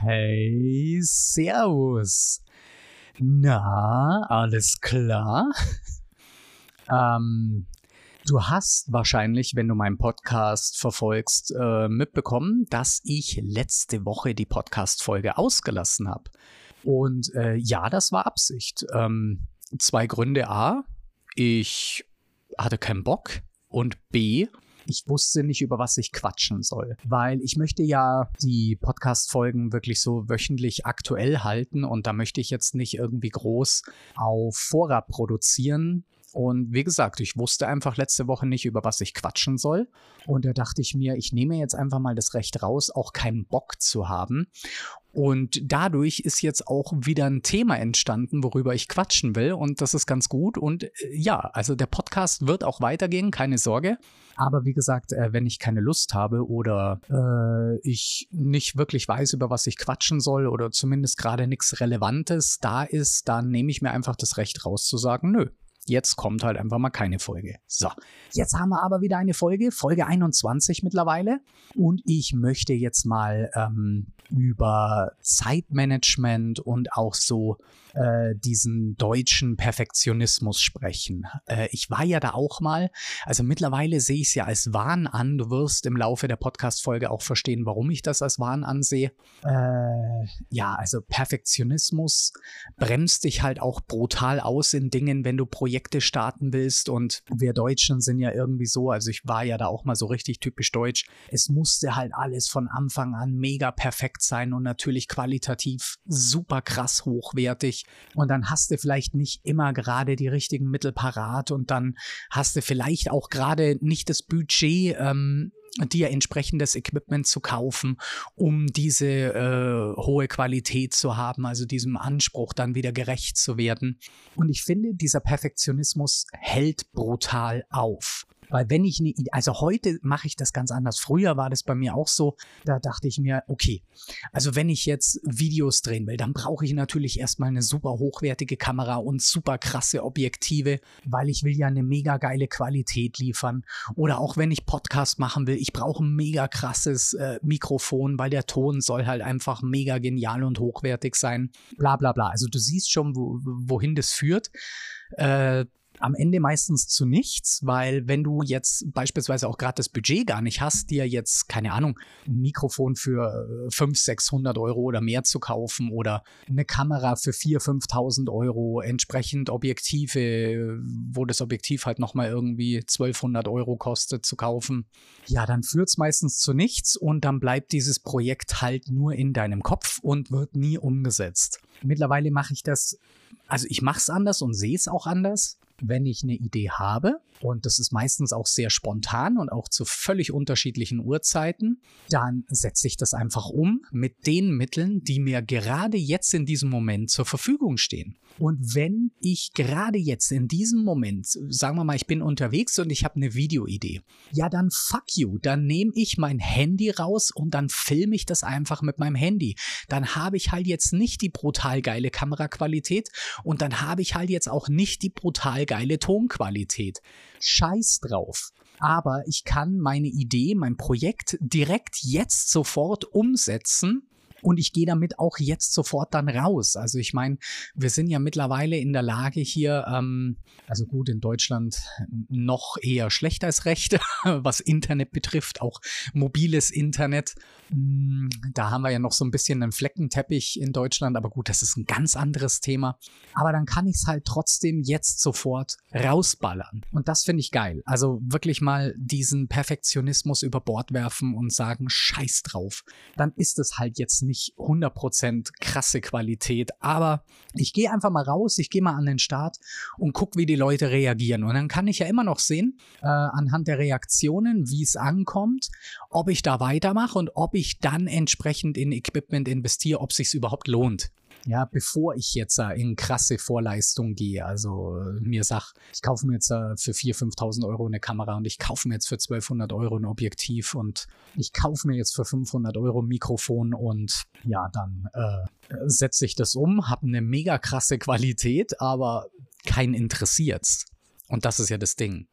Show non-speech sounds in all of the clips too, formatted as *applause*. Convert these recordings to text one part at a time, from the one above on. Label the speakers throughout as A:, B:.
A: Hey, Servus. Na, alles klar? *laughs* ähm, du hast wahrscheinlich, wenn du meinen Podcast verfolgst, äh, mitbekommen, dass ich letzte Woche die Podcast-Folge ausgelassen habe. Und äh, ja, das war Absicht. Ähm, zwei Gründe. A, ich hatte keinen Bock. Und B, ich wusste nicht, über was ich quatschen soll. Weil ich möchte ja die Podcast-Folgen wirklich so wöchentlich aktuell halten und da möchte ich jetzt nicht irgendwie groß auf Vorrat produzieren. Und wie gesagt, ich wusste einfach letzte Woche nicht, über was ich quatschen soll. Und da dachte ich mir, ich nehme jetzt einfach mal das Recht raus, auch keinen Bock zu haben. Und dadurch ist jetzt auch wieder ein Thema entstanden, worüber ich quatschen will. Und das ist ganz gut. Und äh, ja, also der Podcast wird auch weitergehen, keine Sorge. Aber wie gesagt, äh, wenn ich keine Lust habe oder äh, ich nicht wirklich weiß, über was ich quatschen soll oder zumindest gerade nichts Relevantes da ist, dann nehme ich mir einfach das Recht raus zu sagen, nö, Jetzt kommt halt einfach mal keine Folge. So, jetzt haben wir aber wieder eine Folge, Folge 21 mittlerweile. Und ich möchte jetzt mal ähm, über Zeitmanagement und auch so äh, diesen deutschen Perfektionismus sprechen. Äh, ich war ja da auch mal, also mittlerweile sehe ich es ja als Wahn an. Du wirst im Laufe der Podcast-Folge auch verstehen, warum ich das als Wahn ansehe. Äh, ja, also Perfektionismus bremst dich halt auch brutal aus in Dingen, wenn du Projekte starten willst. Und wir Deutschen sind ja irgendwie so, also ich war ja da auch mal so richtig typisch deutsch. Es musste halt alles von Anfang an mega perfekt sein und natürlich qualitativ super krass hochwertig. Und dann hast du vielleicht nicht immer gerade die richtigen Mittel parat und dann hast du vielleicht auch gerade nicht das Budget, ähm, dir entsprechendes Equipment zu kaufen, um diese äh, hohe Qualität zu haben, also diesem Anspruch dann wieder gerecht zu werden. Und ich finde, dieser Perfektionismus hält brutal auf. Weil wenn ich eine also heute mache ich das ganz anders. Früher war das bei mir auch so, da dachte ich mir, okay, also wenn ich jetzt Videos drehen will, dann brauche ich natürlich erstmal eine super hochwertige Kamera und super krasse Objektive, weil ich will ja eine mega geile Qualität liefern. Oder auch wenn ich Podcast machen will, ich brauche ein mega krasses äh, Mikrofon, weil der Ton soll halt einfach mega genial und hochwertig sein. Bla bla bla. Also du siehst schon, wo, wohin das führt. Äh, am Ende meistens zu nichts, weil wenn du jetzt beispielsweise auch gerade das Budget gar nicht hast, dir jetzt, keine Ahnung, ein Mikrofon für 500, äh, 600 Euro oder mehr zu kaufen oder eine Kamera für 4.000, 5.000 Euro, entsprechend Objektive, wo das Objektiv halt nochmal irgendwie 1200 Euro kostet zu kaufen, ja, dann führt es meistens zu nichts und dann bleibt dieses Projekt halt nur in deinem Kopf und wird nie umgesetzt. Mittlerweile mache ich das, also ich mache es anders und sehe es auch anders wenn ich eine Idee habe, und das ist meistens auch sehr spontan und auch zu völlig unterschiedlichen Uhrzeiten, dann setze ich das einfach um mit den Mitteln, die mir gerade jetzt in diesem Moment zur Verfügung stehen. Und wenn ich gerade jetzt in diesem Moment, sagen wir mal, ich bin unterwegs und ich habe eine Videoidee, ja dann fuck you, dann nehme ich mein Handy raus und dann filme ich das einfach mit meinem Handy. Dann habe ich halt jetzt nicht die brutal geile Kameraqualität und dann habe ich halt jetzt auch nicht die brutal geile Tonqualität. Scheiß drauf. Aber ich kann meine Idee, mein Projekt direkt jetzt sofort umsetzen und ich gehe damit auch jetzt sofort dann raus. Also ich meine, wir sind ja mittlerweile in der Lage hier, ähm, also gut, in Deutschland noch eher schlecht als recht, *laughs* was Internet betrifft, auch mobiles Internet. Hm, da haben wir ja noch so ein bisschen einen Fleckenteppich in Deutschland, aber gut, das ist ein ganz anderes Thema. Aber dann kann ich es halt trotzdem jetzt sofort rausballern. Und das finde ich geil. Also wirklich mal diesen Perfektionismus über Bord werfen und sagen, scheiß drauf. Dann ist es halt jetzt nicht 100% krasse Qualität, aber ich gehe einfach mal raus, ich gehe mal an den Start und gucke, wie die Leute reagieren. Und dann kann ich ja immer noch sehen, äh, anhand der Reaktionen, wie es ankommt, ob ich da weitermache und ob ich dann entsprechend in Equipment investiere, ob sich überhaupt lohnt ja, bevor ich jetzt in krasse Vorleistung gehe. Also äh, mir sag, ich kaufe mir jetzt für 4.000, 5.000 Euro eine Kamera und ich kaufe mir jetzt für 1.200 Euro ein Objektiv und ich kaufe mir jetzt für 500 Euro ein Mikrofon und ja, dann äh, setze ich das um, habe eine mega krasse Qualität, aber kein interessiert's. Und das ist ja das Ding.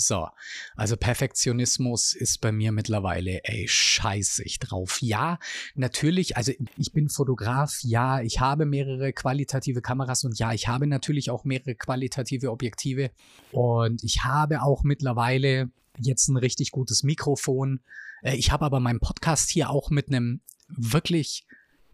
A: So, also Perfektionismus ist bei mir mittlerweile, ey, scheiße ich drauf. Ja, natürlich, also ich bin Fotograf, ja, ich habe mehrere qualitative Kameras und ja, ich habe natürlich auch mehrere qualitative Objektive und ich habe auch mittlerweile jetzt ein richtig gutes Mikrofon. Äh, ich habe aber meinen Podcast hier auch mit einem wirklich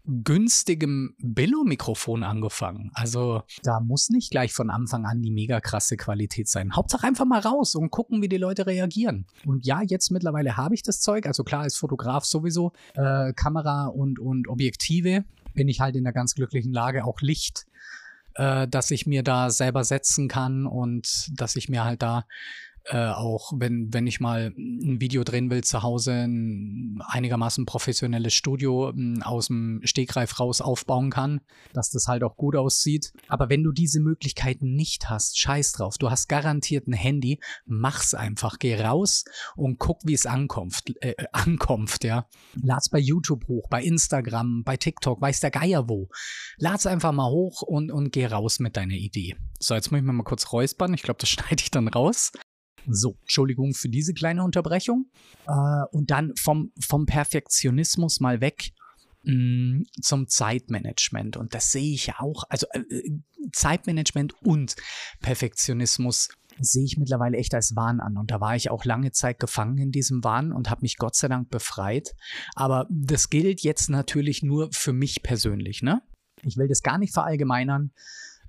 A: günstigem Billo-Mikrofon angefangen. Also da muss nicht gleich von Anfang an die mega krasse Qualität sein. Hauptsache einfach mal raus und gucken, wie die Leute reagieren. Und ja, jetzt mittlerweile habe ich das Zeug. Also klar, als Fotograf sowieso äh, Kamera und, und Objektive bin ich halt in der ganz glücklichen Lage, auch Licht äh, dass ich mir da selber setzen kann und dass ich mir halt da äh, auch wenn, wenn ich mal ein Video drehen will zu Hause, ein einigermaßen professionelles Studio hm, aus dem Stegreif raus aufbauen kann, dass das halt auch gut aussieht. Aber wenn du diese Möglichkeiten nicht hast, scheiß drauf. Du hast garantiert ein Handy, mach's einfach. Geh raus und guck, wie es ankommt. Äh, ankommt, ja. Lad's bei YouTube hoch, bei Instagram, bei TikTok, weiß der Geier wo. Lad's einfach mal hoch und, und geh raus mit deiner Idee. So, jetzt muss ich mir mal kurz räuspern. Ich glaube, das *laughs* schneide ich dann raus. So, Entschuldigung für diese kleine Unterbrechung. Äh, und dann vom, vom Perfektionismus mal weg mm, zum Zeitmanagement. Und das sehe ich ja auch. Also äh, äh, Zeitmanagement und Perfektionismus sehe ich mittlerweile echt als Wahn an. Und da war ich auch lange Zeit gefangen in diesem Wahn und habe mich Gott sei Dank befreit. Aber das gilt jetzt natürlich nur für mich persönlich. Ne? Ich will das gar nicht verallgemeinern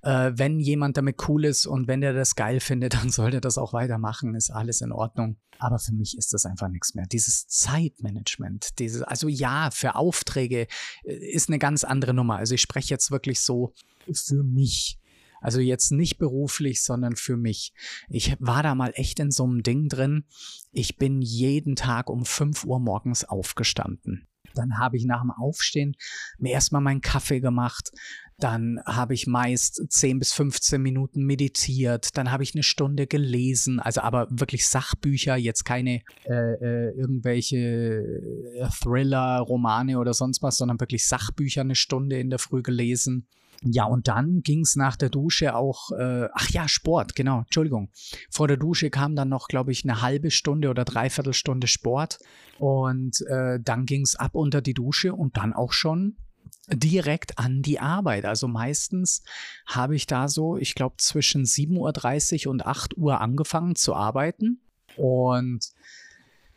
A: äh, wenn jemand damit cool ist und wenn der das geil findet, *laughs* dann soll der das auch weitermachen, ist alles in Ordnung. Aber für mich ist das einfach nichts mehr. Dieses Zeitmanagement, dieses, also ja, für Aufträge äh, ist eine ganz andere Nummer. Also ich spreche jetzt wirklich so für mich. Also jetzt nicht beruflich, sondern für mich. Ich war da mal echt in so einem Ding drin. Ich bin jeden Tag um 5 Uhr morgens aufgestanden. Dann habe ich nach dem Aufstehen mir erstmal meinen Kaffee gemacht, dann habe ich meist 10 bis 15 Minuten meditiert. Dann habe ich eine Stunde gelesen. Also aber wirklich Sachbücher, jetzt keine äh, äh, irgendwelche äh, Thriller, Romane oder sonst was, sondern wirklich Sachbücher eine Stunde in der Früh gelesen. Ja, und dann ging es nach der Dusche auch, äh, ach ja, Sport, genau, Entschuldigung. Vor der Dusche kam dann noch, glaube ich, eine halbe Stunde oder dreiviertel Stunde Sport. Und äh, dann ging es ab unter die Dusche und dann auch schon direkt an die Arbeit. Also meistens habe ich da so, ich glaube, zwischen 7.30 Uhr und 8 Uhr angefangen zu arbeiten. Und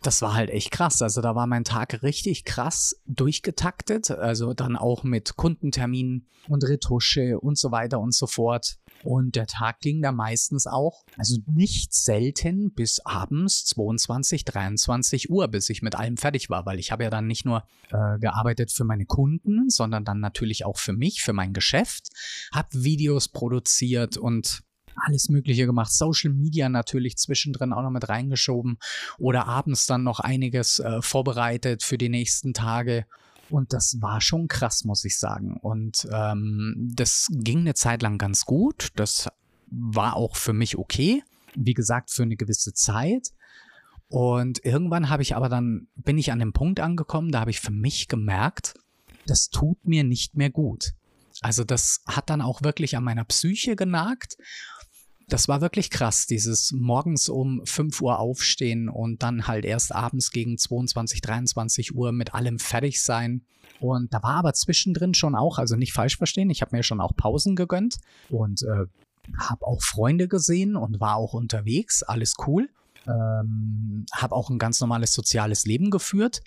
A: das war halt echt krass. Also da war mein Tag richtig krass durchgetaktet. Also dann auch mit Kundenterminen und Retusche und so weiter und so fort. Und der Tag ging da meistens auch, also nicht selten bis abends 22, 23 Uhr, bis ich mit allem fertig war, weil ich habe ja dann nicht nur äh, gearbeitet für meine Kunden, sondern dann natürlich auch für mich, für mein Geschäft, habe Videos produziert und alles Mögliche gemacht. Social Media natürlich zwischendrin auch noch mit reingeschoben oder abends dann noch einiges äh, vorbereitet für die nächsten Tage. Und das war schon krass, muss ich sagen. Und ähm, das ging eine Zeit lang ganz gut. Das war auch für mich okay. Wie gesagt, für eine gewisse Zeit. Und irgendwann habe ich aber dann, bin ich an dem Punkt angekommen, da habe ich für mich gemerkt, das tut mir nicht mehr gut. Also das hat dann auch wirklich an meiner Psyche genagt das war wirklich krass, dieses morgens um 5 Uhr aufstehen und dann halt erst abends gegen 22, 23 Uhr mit allem fertig sein. Und da war aber zwischendrin schon auch, also nicht falsch verstehen, ich habe mir schon auch Pausen gegönnt und äh, habe auch Freunde gesehen und war auch unterwegs, alles cool. Ähm, habe auch ein ganz normales soziales Leben geführt,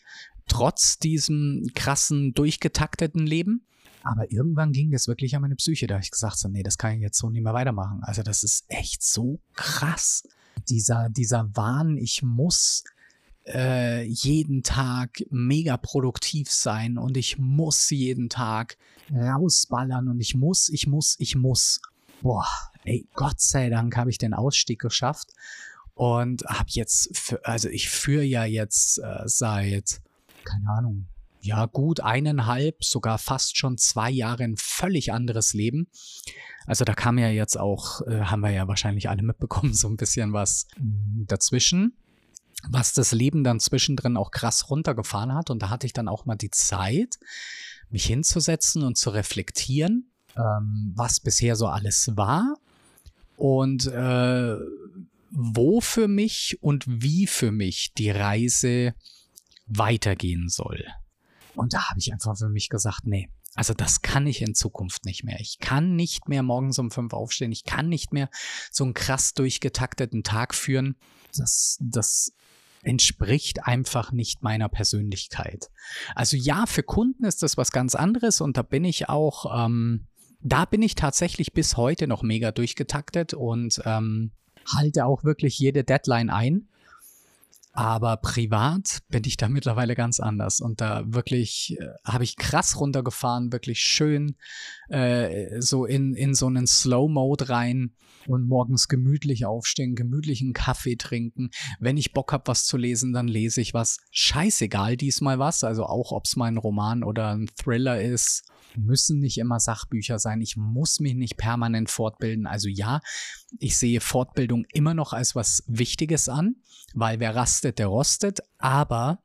A: trotz diesem krassen, durchgetakteten Leben. Aber irgendwann ging das wirklich an meine Psyche, da habe ich gesagt so, nee, das kann ich jetzt so nicht mehr weitermachen. Also das ist echt so krass. Dieser, dieser Wahn, ich muss äh, jeden Tag mega produktiv sein und ich muss jeden Tag rausballern und ich muss, ich muss, ich muss. Boah, ey, Gott sei Dank habe ich den Ausstieg geschafft und habe jetzt, für, also ich führe ja jetzt äh, seit, keine Ahnung, ja gut eineinhalb, sogar fast schon zwei Jahre ein völlig anderes Leben. Also da kam ja jetzt auch, äh, haben wir ja wahrscheinlich alle mitbekommen, *laughs* so ein bisschen was mm, dazwischen, was das Leben dann zwischendrin auch krass runtergefahren hat. Und da hatte ich dann auch mal die Zeit, mich hinzusetzen und zu reflektieren, ähm, was bisher so alles war und äh, wo für mich und wie für mich die Reise weitergehen soll. Und da habe ich einfach für mich gesagt, nee, also das kann ich in Zukunft nicht mehr. Ich kann nicht mehr morgens um fünf aufstehen. Ich kann nicht mehr so einen krass durchgetakteten Tag führen. Das, das entspricht einfach nicht meiner Persönlichkeit. Also ja, für Kunden ist das was ganz anderes und da bin ich auch, ähm, da bin ich tatsächlich bis heute noch mega durchgetaktet und ähm, halte auch wirklich jede Deadline ein. Aber privat bin ich da mittlerweile ganz anders und da wirklich äh, habe ich krass runtergefahren, wirklich schön äh, so in, in so einen Slow-Mode rein und morgens gemütlich aufstehen, gemütlichen Kaffee trinken. Wenn ich Bock habe, was zu lesen, dann lese ich was. Scheißegal diesmal was, also auch ob es mal ein Roman oder ein Thriller ist müssen nicht immer Sachbücher sein. Ich muss mich nicht permanent fortbilden. Also ja, ich sehe Fortbildung immer noch als was Wichtiges an, weil wer rastet, der rostet. Aber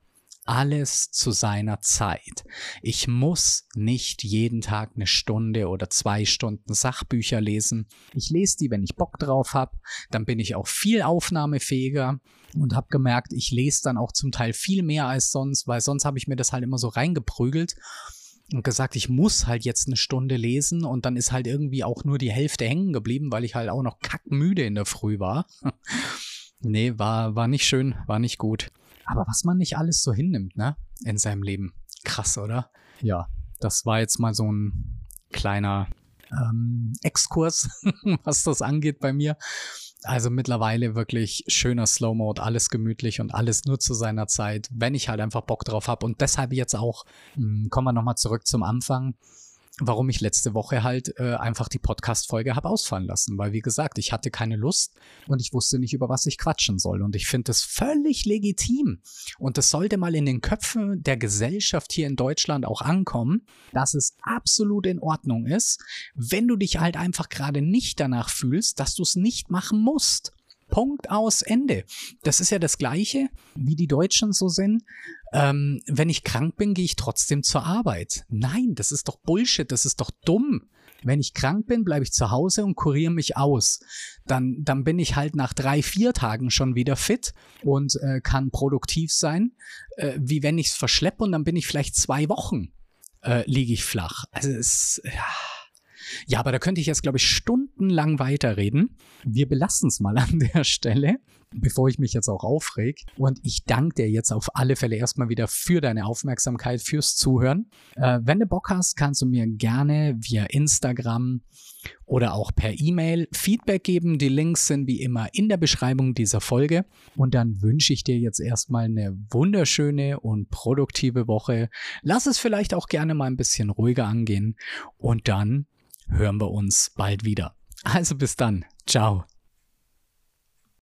A: alles zu seiner Zeit. Ich muss nicht jeden Tag eine Stunde oder zwei Stunden Sachbücher lesen. Ich lese die, wenn ich Bock drauf habe. Dann bin ich auch viel aufnahmefähiger und habe gemerkt, ich lese dann auch zum Teil viel mehr als sonst, weil sonst habe ich mir das halt immer so reingeprügelt und gesagt, ich muss halt jetzt eine Stunde lesen und dann ist halt irgendwie auch nur die Hälfte hängen geblieben, weil ich halt auch noch kackmüde in der Früh war. *laughs* nee, war, war nicht schön, war nicht gut. Aber was man nicht alles so hinnimmt, ne, in seinem Leben. Krass, oder? Ja, das war jetzt mal so ein kleiner ähm, Exkurs, *laughs* was das angeht bei mir. Also mittlerweile wirklich schöner Slow Mode, alles gemütlich und alles nur zu seiner Zeit, wenn ich halt einfach Bock drauf habe. Und deshalb jetzt auch, mh, hm, kommen wir nochmal zurück zum Anfang warum ich letzte Woche halt äh, einfach die Podcast-Folge habe ausfallen lassen. Weil, wie gesagt, ich hatte keine Lust und ich wusste nicht, über was ich quatschen soll. Und ich finde das völlig legitim. Und das sollte mal in den Köpfen der Gesellschaft hier in Deutschland auch ankommen, dass es absolut in Ordnung ist, wenn du dich halt einfach gerade nicht danach fühlst, dass du es nicht machen musst. Punkt aus Ende. Das ist ja das Gleiche, wie die Deutschen so sind. Ähm, wenn ich krank bin, gehe ich trotzdem zur Arbeit. Nein, das ist doch Bullshit, das ist doch dumm. Wenn ich krank bin, bleibe ich zu Hause und kuriere mich aus. Dann, dann bin ich halt nach drei, vier Tagen schon wieder fit und äh, kann produktiv sein, äh, wie wenn ich es verschleppe und dann bin ich vielleicht zwei Wochen äh, liege ich flach. Also es, ja ja, aber da könnte ich jetzt, glaube ich, stundenlang weiterreden. Wir belassen es mal an *laughs* der Stelle, bevor ich mich jetzt auch aufreg. Und ich danke dir jetzt auf alle Fälle erstmal wieder für deine Aufmerksamkeit, fürs Zuhören. Äh, wenn du Bock hast, kannst du mir gerne via Instagram oder auch per E-Mail Feedback geben. Die Links sind wie immer in der Beschreibung dieser Folge. Und dann wünsche ich dir jetzt erstmal eine wunderschöne und produktive Woche. Lass es vielleicht auch gerne mal ein bisschen ruhiger angehen. Und dann hören wir uns bald wieder. Also bis dann. Ciao.